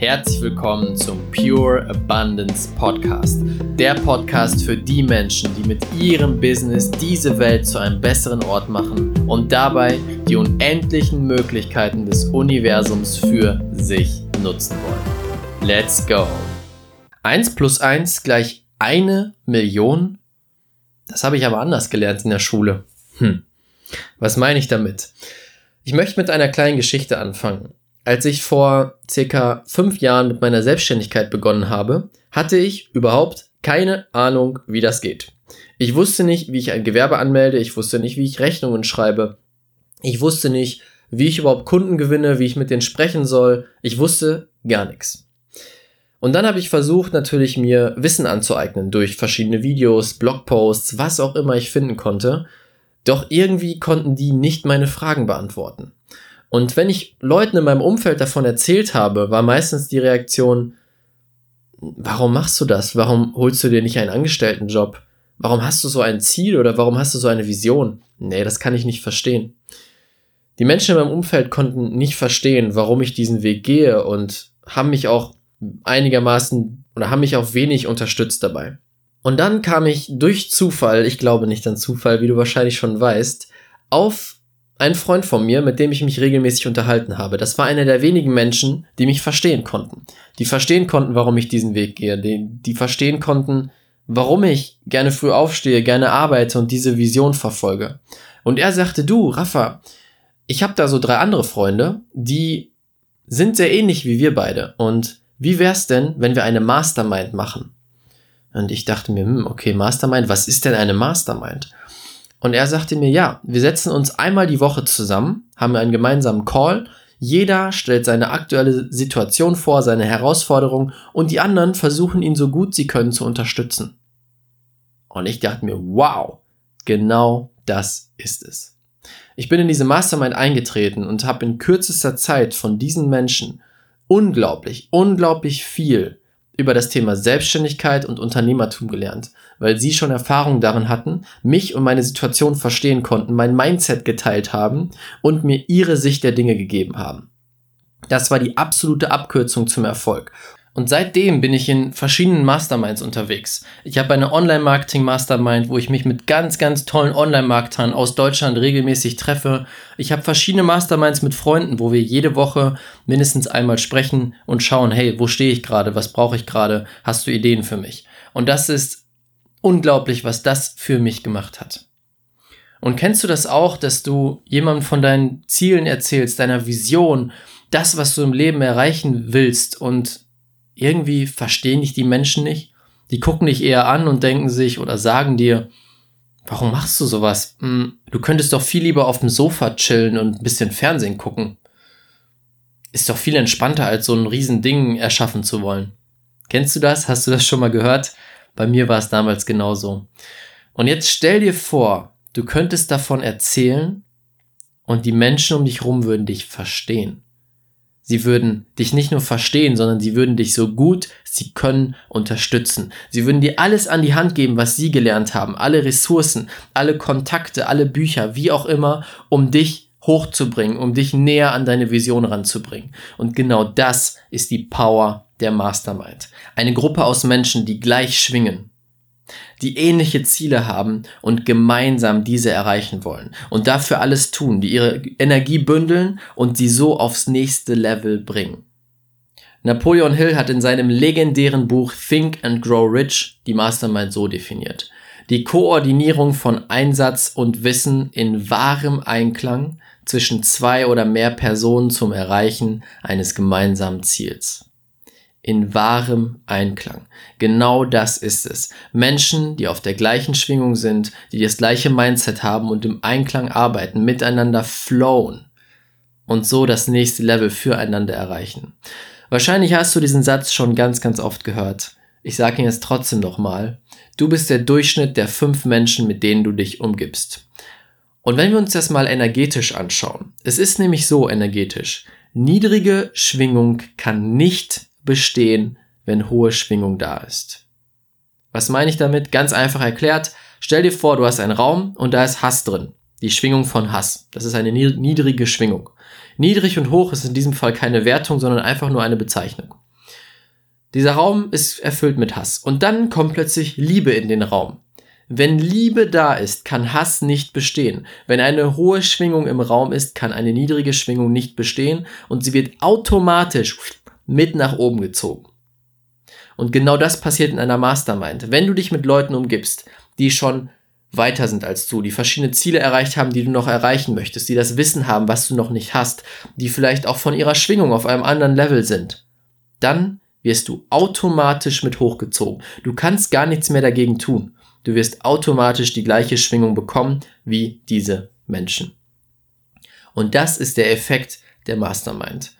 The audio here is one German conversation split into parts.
Herzlich willkommen zum Pure Abundance Podcast. Der Podcast für die Menschen, die mit ihrem Business diese Welt zu einem besseren Ort machen und dabei die unendlichen Möglichkeiten des Universums für sich nutzen wollen. Let's go! 1 plus 1 gleich eine Million? Das habe ich aber anders gelernt in der Schule. Hm. Was meine ich damit? Ich möchte mit einer kleinen Geschichte anfangen. Als ich vor circa fünf Jahren mit meiner Selbstständigkeit begonnen habe, hatte ich überhaupt keine Ahnung, wie das geht. Ich wusste nicht, wie ich ein Gewerbe anmelde, ich wusste nicht, wie ich Rechnungen schreibe, ich wusste nicht, wie ich überhaupt Kunden gewinne, wie ich mit denen sprechen soll, ich wusste gar nichts. Und dann habe ich versucht, natürlich mir Wissen anzueignen durch verschiedene Videos, Blogposts, was auch immer ich finden konnte. Doch irgendwie konnten die nicht meine Fragen beantworten. Und wenn ich Leuten in meinem Umfeld davon erzählt habe, war meistens die Reaktion, warum machst du das? Warum holst du dir nicht einen Angestelltenjob? Warum hast du so ein Ziel oder warum hast du so eine Vision? Nee, das kann ich nicht verstehen. Die Menschen in meinem Umfeld konnten nicht verstehen, warum ich diesen Weg gehe und haben mich auch einigermaßen oder haben mich auch wenig unterstützt dabei. Und dann kam ich durch Zufall, ich glaube nicht an Zufall, wie du wahrscheinlich schon weißt, auf ein Freund von mir, mit dem ich mich regelmäßig unterhalten habe. Das war einer der wenigen Menschen, die mich verstehen konnten. Die verstehen konnten, warum ich diesen Weg gehe. Die, die verstehen konnten, warum ich gerne früh aufstehe, gerne arbeite und diese Vision verfolge. Und er sagte, du, Rafa, ich habe da so drei andere Freunde, die sind sehr ähnlich wie wir beide. Und wie wär's denn, wenn wir eine Mastermind machen? Und ich dachte mir, hm, okay, Mastermind, was ist denn eine Mastermind? Und er sagte mir, ja, wir setzen uns einmal die Woche zusammen, haben einen gemeinsamen Call, jeder stellt seine aktuelle Situation vor, seine Herausforderung und die anderen versuchen ihn so gut sie können zu unterstützen. Und ich dachte mir, wow, genau das ist es. Ich bin in diese Mastermind eingetreten und habe in kürzester Zeit von diesen Menschen unglaublich, unglaublich viel über das Thema Selbstständigkeit und Unternehmertum gelernt, weil sie schon Erfahrung darin hatten, mich und meine Situation verstehen konnten, mein Mindset geteilt haben und mir ihre Sicht der Dinge gegeben haben. Das war die absolute Abkürzung zum Erfolg. Und seitdem bin ich in verschiedenen Masterminds unterwegs. Ich habe eine Online-Marketing-Mastermind, wo ich mich mit ganz, ganz tollen Online-Marketern aus Deutschland regelmäßig treffe. Ich habe verschiedene Masterminds mit Freunden, wo wir jede Woche mindestens einmal sprechen und schauen, hey, wo stehe ich gerade? Was brauche ich gerade? Hast du Ideen für mich? Und das ist unglaublich, was das für mich gemacht hat. Und kennst du das auch, dass du jemandem von deinen Zielen erzählst, deiner Vision, das, was du im Leben erreichen willst und irgendwie verstehen dich die Menschen nicht. Die gucken dich eher an und denken sich oder sagen dir, warum machst du sowas? Hm, du könntest doch viel lieber auf dem Sofa chillen und ein bisschen Fernsehen gucken. Ist doch viel entspannter, als so ein Riesending erschaffen zu wollen. Kennst du das? Hast du das schon mal gehört? Bei mir war es damals genauso. Und jetzt stell dir vor, du könntest davon erzählen und die Menschen um dich rum würden dich verstehen. Sie würden dich nicht nur verstehen, sondern sie würden dich so gut sie können unterstützen. Sie würden dir alles an die Hand geben, was sie gelernt haben, alle Ressourcen, alle Kontakte, alle Bücher, wie auch immer, um dich hochzubringen, um dich näher an deine Vision ranzubringen. Und genau das ist die Power der Mastermind. Eine Gruppe aus Menschen, die gleich schwingen, die ähnliche Ziele haben und gemeinsam diese erreichen wollen und dafür alles tun, die ihre Energie bündeln und sie so aufs nächste Level bringen. Napoleon Hill hat in seinem legendären Buch Think and Grow Rich die Mastermind so definiert. Die Koordinierung von Einsatz und Wissen in wahrem Einklang zwischen zwei oder mehr Personen zum Erreichen eines gemeinsamen Ziels in wahrem Einklang. Genau das ist es. Menschen, die auf der gleichen Schwingung sind, die das gleiche Mindset haben und im Einklang arbeiten, miteinander flowen und so das nächste Level füreinander erreichen. Wahrscheinlich hast du diesen Satz schon ganz, ganz oft gehört. Ich sage ihn jetzt trotzdem nochmal. Du bist der Durchschnitt der fünf Menschen, mit denen du dich umgibst. Und wenn wir uns das mal energetisch anschauen, es ist nämlich so energetisch. Niedrige Schwingung kann nicht bestehen, wenn hohe Schwingung da ist. Was meine ich damit? Ganz einfach erklärt. Stell dir vor, du hast einen Raum und da ist Hass drin. Die Schwingung von Hass. Das ist eine niedrige Schwingung. Niedrig und hoch ist in diesem Fall keine Wertung, sondern einfach nur eine Bezeichnung. Dieser Raum ist erfüllt mit Hass. Und dann kommt plötzlich Liebe in den Raum. Wenn Liebe da ist, kann Hass nicht bestehen. Wenn eine hohe Schwingung im Raum ist, kann eine niedrige Schwingung nicht bestehen und sie wird automatisch mit nach oben gezogen. Und genau das passiert in einer Mastermind. Wenn du dich mit Leuten umgibst, die schon weiter sind als du, die verschiedene Ziele erreicht haben, die du noch erreichen möchtest, die das Wissen haben, was du noch nicht hast, die vielleicht auch von ihrer Schwingung auf einem anderen Level sind, dann wirst du automatisch mit hochgezogen. Du kannst gar nichts mehr dagegen tun. Du wirst automatisch die gleiche Schwingung bekommen wie diese Menschen. Und das ist der Effekt der Mastermind.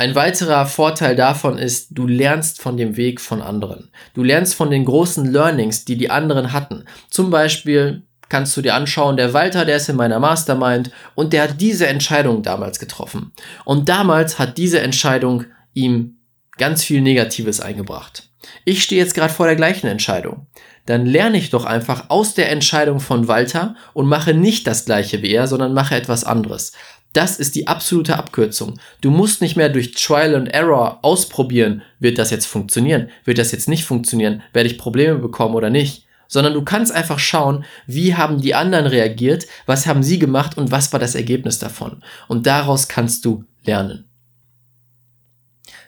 Ein weiterer Vorteil davon ist, du lernst von dem Weg von anderen. Du lernst von den großen Learnings, die die anderen hatten. Zum Beispiel kannst du dir anschauen, der Walter, der ist in meiner Mastermind und der hat diese Entscheidung damals getroffen. Und damals hat diese Entscheidung ihm ganz viel Negatives eingebracht. Ich stehe jetzt gerade vor der gleichen Entscheidung. Dann lerne ich doch einfach aus der Entscheidung von Walter und mache nicht das gleiche wie er, sondern mache etwas anderes. Das ist die absolute Abkürzung. Du musst nicht mehr durch Trial and Error ausprobieren, wird das jetzt funktionieren, wird das jetzt nicht funktionieren, werde ich Probleme bekommen oder nicht, sondern du kannst einfach schauen, wie haben die anderen reagiert, was haben sie gemacht und was war das Ergebnis davon. Und daraus kannst du lernen.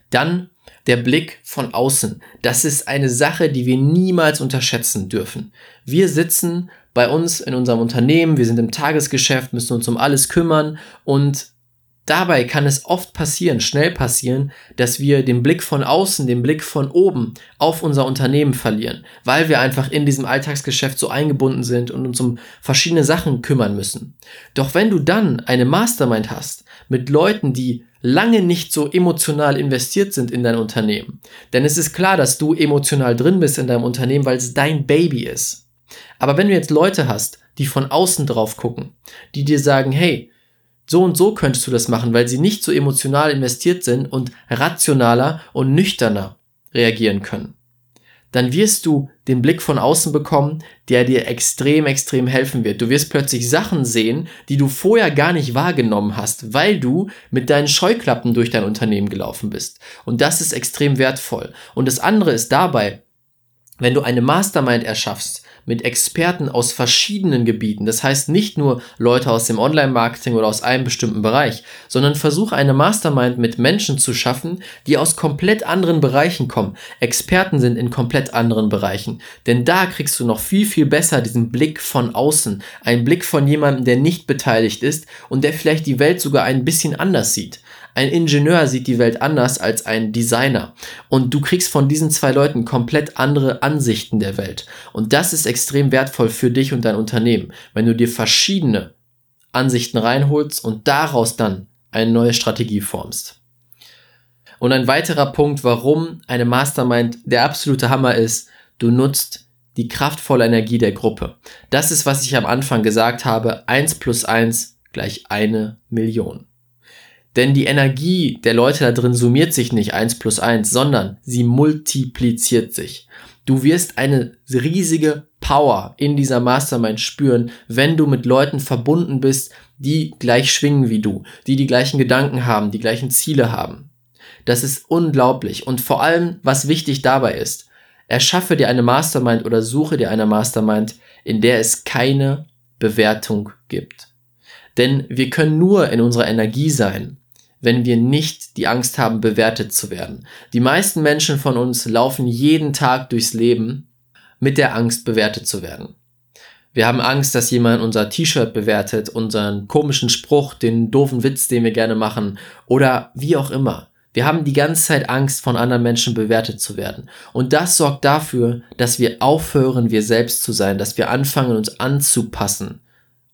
Dann der Blick von außen. Das ist eine Sache, die wir niemals unterschätzen dürfen. Wir sitzen bei uns in unserem Unternehmen, wir sind im Tagesgeschäft, müssen uns um alles kümmern und Dabei kann es oft passieren, schnell passieren, dass wir den Blick von außen, den Blick von oben auf unser Unternehmen verlieren, weil wir einfach in diesem Alltagsgeschäft so eingebunden sind und uns um verschiedene Sachen kümmern müssen. Doch wenn du dann eine Mastermind hast mit Leuten, die lange nicht so emotional investiert sind in dein Unternehmen. Denn es ist klar, dass du emotional drin bist in deinem Unternehmen, weil es dein Baby ist. Aber wenn du jetzt Leute hast, die von außen drauf gucken, die dir sagen, hey, so und so könntest du das machen, weil sie nicht so emotional investiert sind und rationaler und nüchterner reagieren können dann wirst du den Blick von außen bekommen, der dir extrem, extrem helfen wird. Du wirst plötzlich Sachen sehen, die du vorher gar nicht wahrgenommen hast, weil du mit deinen Scheuklappen durch dein Unternehmen gelaufen bist. Und das ist extrem wertvoll. Und das andere ist dabei, wenn du eine Mastermind erschaffst, mit Experten aus verschiedenen Gebieten. Das heißt nicht nur Leute aus dem Online-Marketing oder aus einem bestimmten Bereich, sondern versuche eine Mastermind mit Menschen zu schaffen, die aus komplett anderen Bereichen kommen. Experten sind in komplett anderen Bereichen. Denn da kriegst du noch viel, viel besser diesen Blick von außen. Ein Blick von jemandem, der nicht beteiligt ist und der vielleicht die Welt sogar ein bisschen anders sieht. Ein Ingenieur sieht die Welt anders als ein Designer. Und du kriegst von diesen zwei Leuten komplett andere Ansichten der Welt. Und das ist extrem wertvoll für dich und dein Unternehmen, wenn du dir verschiedene Ansichten reinholst und daraus dann eine neue Strategie formst. Und ein weiterer Punkt, warum eine Mastermind der absolute Hammer ist, du nutzt die kraftvolle Energie der Gruppe. Das ist, was ich am Anfang gesagt habe, 1 plus 1 gleich eine Million. Denn die Energie der Leute da drin summiert sich nicht eins plus eins, sondern sie multipliziert sich. Du wirst eine riesige Power in dieser Mastermind spüren, wenn du mit Leuten verbunden bist, die gleich schwingen wie du, die die gleichen Gedanken haben, die gleichen Ziele haben. Das ist unglaublich. Und vor allem, was wichtig dabei ist, erschaffe dir eine Mastermind oder suche dir eine Mastermind, in der es keine Bewertung gibt. Denn wir können nur in unserer Energie sein, wenn wir nicht die Angst haben, bewertet zu werden. Die meisten Menschen von uns laufen jeden Tag durchs Leben mit der Angst, bewertet zu werden. Wir haben Angst, dass jemand unser T-Shirt bewertet, unseren komischen Spruch, den doofen Witz, den wir gerne machen oder wie auch immer. Wir haben die ganze Zeit Angst, von anderen Menschen bewertet zu werden. Und das sorgt dafür, dass wir aufhören, wir selbst zu sein, dass wir anfangen, uns anzupassen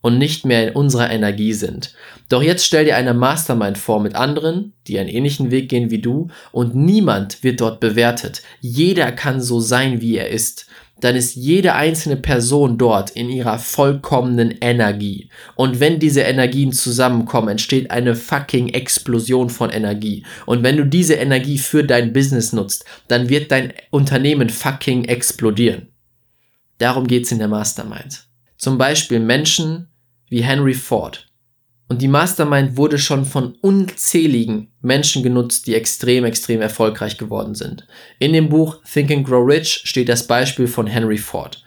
und nicht mehr in unserer Energie sind. Doch jetzt stell dir eine Mastermind vor mit anderen, die einen ähnlichen Weg gehen wie du und niemand wird dort bewertet. Jeder kann so sein, wie er ist. Dann ist jede einzelne Person dort in ihrer vollkommenen Energie. Und wenn diese Energien zusammenkommen, entsteht eine fucking Explosion von Energie. Und wenn du diese Energie für dein Business nutzt, dann wird dein Unternehmen fucking explodieren. Darum geht's in der Mastermind. Zum Beispiel Menschen, wie Henry Ford. Und die Mastermind wurde schon von unzähligen Menschen genutzt, die extrem, extrem erfolgreich geworden sind. In dem Buch Think and Grow Rich steht das Beispiel von Henry Ford.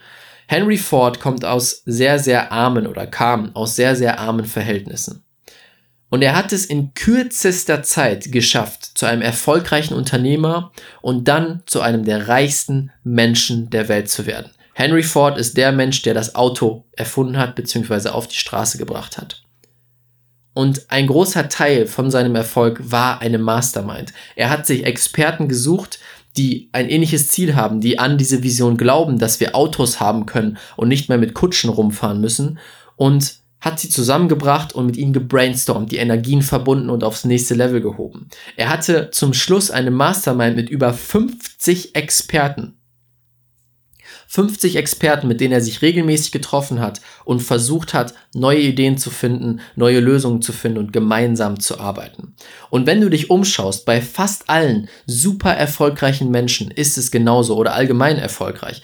Henry Ford kommt aus sehr, sehr armen oder kam aus sehr, sehr armen Verhältnissen. Und er hat es in kürzester Zeit geschafft, zu einem erfolgreichen Unternehmer und dann zu einem der reichsten Menschen der Welt zu werden. Henry Ford ist der Mensch, der das Auto erfunden hat bzw. auf die Straße gebracht hat. Und ein großer Teil von seinem Erfolg war eine Mastermind. Er hat sich Experten gesucht, die ein ähnliches Ziel haben, die an diese Vision glauben, dass wir Autos haben können und nicht mehr mit Kutschen rumfahren müssen und hat sie zusammengebracht und mit ihnen gebrainstormt, die Energien verbunden und aufs nächste Level gehoben. Er hatte zum Schluss eine Mastermind mit über 50 Experten. 50 Experten, mit denen er sich regelmäßig getroffen hat und versucht hat, neue Ideen zu finden, neue Lösungen zu finden und gemeinsam zu arbeiten. Und wenn du dich umschaust, bei fast allen super erfolgreichen Menschen ist es genauso oder allgemein erfolgreich.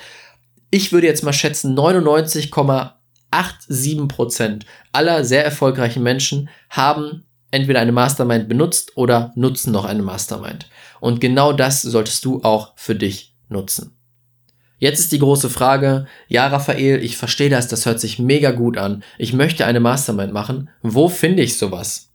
Ich würde jetzt mal schätzen, 99, 87% aller sehr erfolgreichen Menschen haben entweder eine Mastermind benutzt oder nutzen noch eine Mastermind. Und genau das solltest du auch für dich nutzen. Jetzt ist die große Frage, ja Raphael, ich verstehe das, das hört sich mega gut an. Ich möchte eine Mastermind machen. Wo finde ich sowas?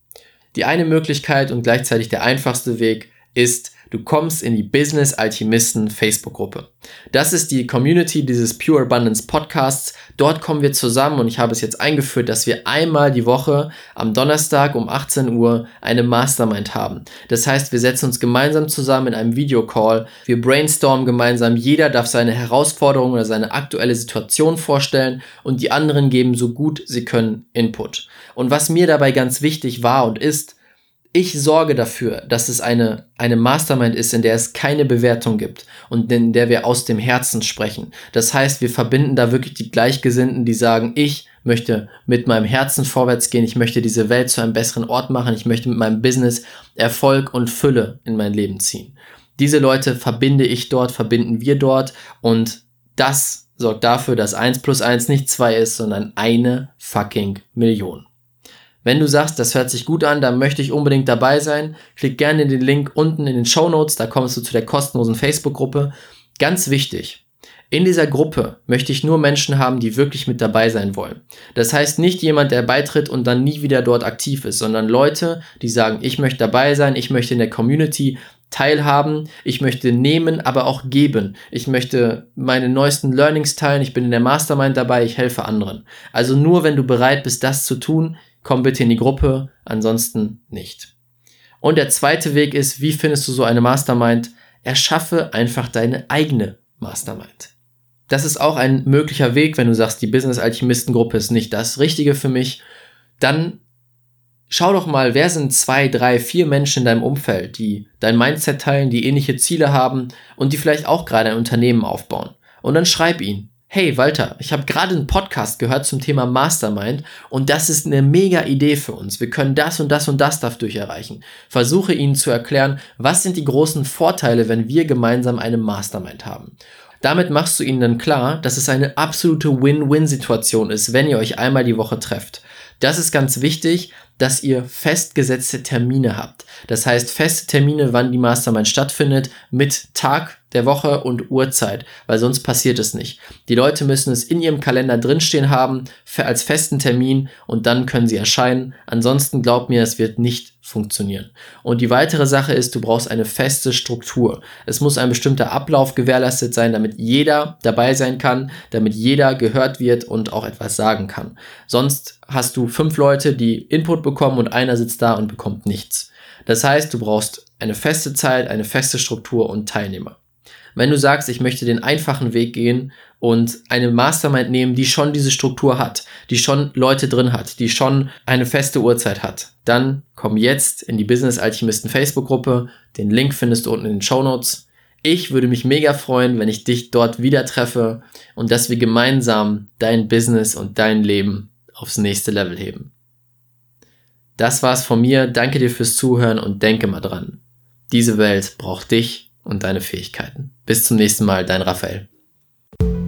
Die eine Möglichkeit und gleichzeitig der einfachste Weg ist, du kommst in die Business Alchemisten Facebook-Gruppe. Das ist die Community dieses Pure Abundance Podcasts. Dort kommen wir zusammen und ich habe es jetzt eingeführt, dass wir einmal die Woche am Donnerstag um 18 Uhr eine Mastermind haben. Das heißt, wir setzen uns gemeinsam zusammen in einem Videocall. Wir brainstormen gemeinsam. Jeder darf seine Herausforderung oder seine aktuelle Situation vorstellen und die anderen geben so gut sie können Input. Und was mir dabei ganz wichtig war und ist, ich sorge dafür, dass es eine, eine Mastermind ist, in der es keine Bewertung gibt und in der wir aus dem Herzen sprechen. Das heißt, wir verbinden da wirklich die Gleichgesinnten, die sagen, ich möchte mit meinem Herzen vorwärts gehen, ich möchte diese Welt zu einem besseren Ort machen, ich möchte mit meinem Business Erfolg und Fülle in mein Leben ziehen. Diese Leute verbinde ich dort, verbinden wir dort und das sorgt dafür, dass eins plus eins nicht zwei ist, sondern eine fucking Million. Wenn du sagst, das hört sich gut an, dann möchte ich unbedingt dabei sein, klick gerne in den Link unten in den Show Notes, da kommst du zu der kostenlosen Facebook-Gruppe. Ganz wichtig, in dieser Gruppe möchte ich nur Menschen haben, die wirklich mit dabei sein wollen. Das heißt nicht jemand, der beitritt und dann nie wieder dort aktiv ist, sondern Leute, die sagen, ich möchte dabei sein, ich möchte in der Community teilhaben, ich möchte nehmen, aber auch geben. Ich möchte meine neuesten Learnings teilen, ich bin in der Mastermind dabei, ich helfe anderen. Also nur wenn du bereit bist, das zu tun, komm bitte in die Gruppe, ansonsten nicht. Und der zweite Weg ist, wie findest du so eine Mastermind? Erschaffe einfach deine eigene Mastermind. Das ist auch ein möglicher Weg, wenn du sagst, die Business Alchemisten Gruppe ist nicht das Richtige für mich. Dann schau doch mal, wer sind zwei, drei, vier Menschen in deinem Umfeld, die dein Mindset teilen, die ähnliche Ziele haben und die vielleicht auch gerade ein Unternehmen aufbauen. Und dann schreib ihn hey Walter, ich habe gerade einen Podcast gehört zum Thema Mastermind und das ist eine mega Idee für uns. Wir können das und das und das dadurch erreichen. Versuche ihnen zu erklären, was sind die großen Vorteile, wenn wir gemeinsam eine Mastermind haben. Damit machst du ihnen dann klar, dass es eine absolute Win-Win-Situation ist, wenn ihr euch einmal die Woche trefft. Das ist ganz wichtig, dass ihr festgesetzte Termine habt. Das heißt, feste Termine, wann die Mastermind stattfindet, mit Tag der Woche und Uhrzeit, weil sonst passiert es nicht. Die Leute müssen es in ihrem Kalender drinstehen haben, als festen Termin und dann können sie erscheinen. Ansonsten glaubt mir, es wird nicht funktionieren. Und die weitere Sache ist, du brauchst eine feste Struktur. Es muss ein bestimmter Ablauf gewährleistet sein, damit jeder dabei sein kann, damit jeder gehört wird und auch etwas sagen kann. Sonst hast du fünf Leute, die Input bekommen und einer sitzt da und bekommt nichts. Das heißt, du brauchst eine feste Zeit, eine feste Struktur und Teilnehmer. Wenn du sagst, ich möchte den einfachen Weg gehen und eine Mastermind nehmen, die schon diese Struktur hat, die schon Leute drin hat, die schon eine feste Uhrzeit hat, dann komm jetzt in die Business Alchemisten Facebook Gruppe. Den Link findest du unten in den Show Notes. Ich würde mich mega freuen, wenn ich dich dort wieder treffe und dass wir gemeinsam dein Business und dein Leben aufs nächste Level heben. Das war's von mir. Danke dir fürs Zuhören und denke mal dran. Diese Welt braucht dich und deine Fähigkeiten. Bis zum nächsten Mal, dein Raphael.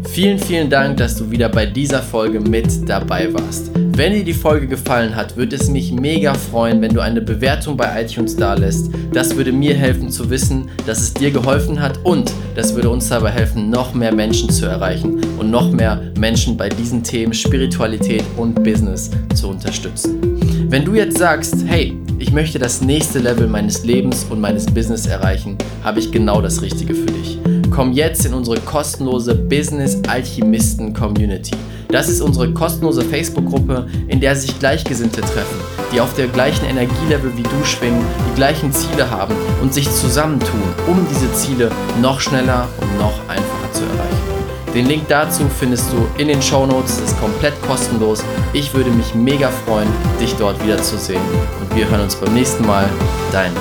Vielen, vielen Dank, dass du wieder bei dieser Folge mit dabei warst. Wenn dir die Folge gefallen hat, würde es mich mega freuen, wenn du eine Bewertung bei iTunes dalässt. Das würde mir helfen zu wissen, dass es dir geholfen hat und das würde uns dabei helfen, noch mehr Menschen zu erreichen und noch mehr Menschen bei diesen Themen Spiritualität und Business zu unterstützen. Wenn du jetzt sagst, hey, ich möchte das nächste Level meines Lebens und meines Business erreichen, habe ich genau das Richtige für dich. Komm jetzt in unsere kostenlose Business Alchemisten Community. Das ist unsere kostenlose Facebook-Gruppe, in der sich Gleichgesinnte treffen, die auf der gleichen Energielevel wie du schwingen, die gleichen Ziele haben und sich zusammentun, um diese Ziele noch schneller und noch einfacher. Den Link dazu findest du in den Show Notes. Ist komplett kostenlos. Ich würde mich mega freuen, dich dort wiederzusehen. Und wir hören uns beim nächsten Mal. Dein